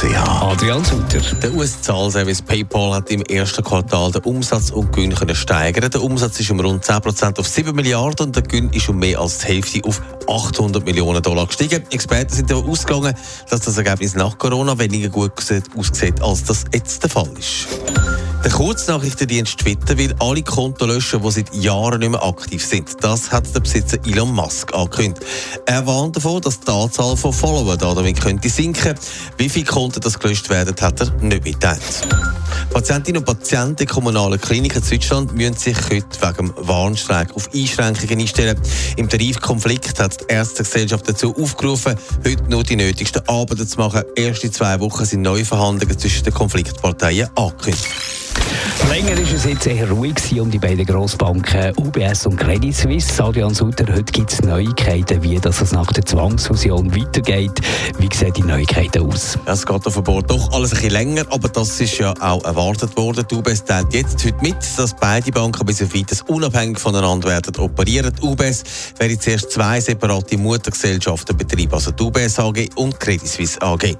Adrian Sutter. Der US-Zahlservice PayPal hat im ersten Quartal den Umsatz und Gewinn können steigern. Der Umsatz ist um rund 10% auf 7 Milliarden und der Gewinn ist um mehr als die Hälfte auf 800 Millionen Dollar gestiegen. Experten sind davon ausgegangen, dass das Ergebnis nach Corona weniger gut aussieht, als das jetzt der Fall ist. Der Kurznachrichtendienst Twitter will alle Konten löschen, die seit Jahren nicht mehr aktiv sind. Das hat der Besitzer Elon Musk angekündigt. Er warnt davon, dass die Anzahl von Followern damit könnte sinken. Wie viele Konten das gelöscht werden, hat er nicht mitteilt. Patientinnen und Patienten in kommunalen Kliniken in Deutschland müssen sich heute wegen Warnstreik auf Einschränkungen einstellen. Im Tarifkonflikt hat die Ärztegesellschaft dazu aufgerufen, heute nur die nötigsten Arbeiten zu machen. Erst in zwei Wochen sind neue Verhandlungen zwischen den Konfliktparteien angekündigt. Länger ist es jetzt eher ruhig um die beiden Grossbanken UBS und Credit Suisse. Adrian Sutter, heute gibt es Neuigkeiten, wie das nach der Zwangsfusion weitergeht. Wie sehen die Neuigkeiten aus? Es geht offenbar doch alles ein bisschen länger, aber das ist ja auch erwartet worden. Die UBS teilt jetzt heute mit, dass beide Banken bis auf weiteres unabhängig voneinander werden operieren. Die UBS werden zuerst zwei separate Muttergesellschaften betreiben, also die UBS AG und Credit Suisse AG.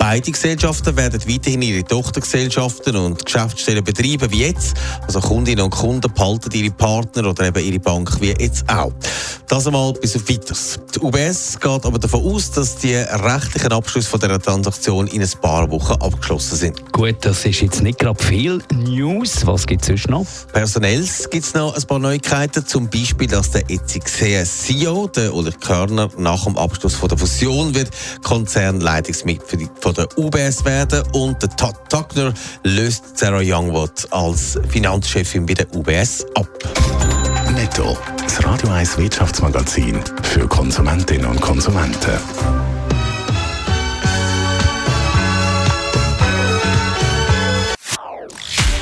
Beide Gesellschaften werden weiterhin ihre Tochtergesellschaften und Geschäftsstellen betreiben wie jetzt. Also Kundinnen und Kunden behalten ihre Partner oder eben ihre Bank wie jetzt auch. Das einmal bis auf weiteres. Die UBS geht aber davon aus, dass die rechtlichen Abschlüsse von dieser Transaktion in ein paar Wochen abgeschlossen sind. Gut, das ist jetzt nicht gerade viel News. Was gibt es sonst noch? Personell gibt es noch ein paar Neuigkeiten. Zum Beispiel, dass der jetzige CEO, der Ulrich Körner, nach dem Abschluss von der Fusion wird Konzernleitungsmitglied von der UBS werden und der Todd Tuckner löst Sarah Youngwood als Finanzchefin bei der UBS ab. Netto das Radio 1 Wirtschaftsmagazin für Konsumentinnen und Konsumenten.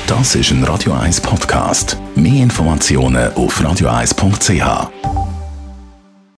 Das ist ein Radio 1 Podcast. Mehr Informationen auf radio1.ch.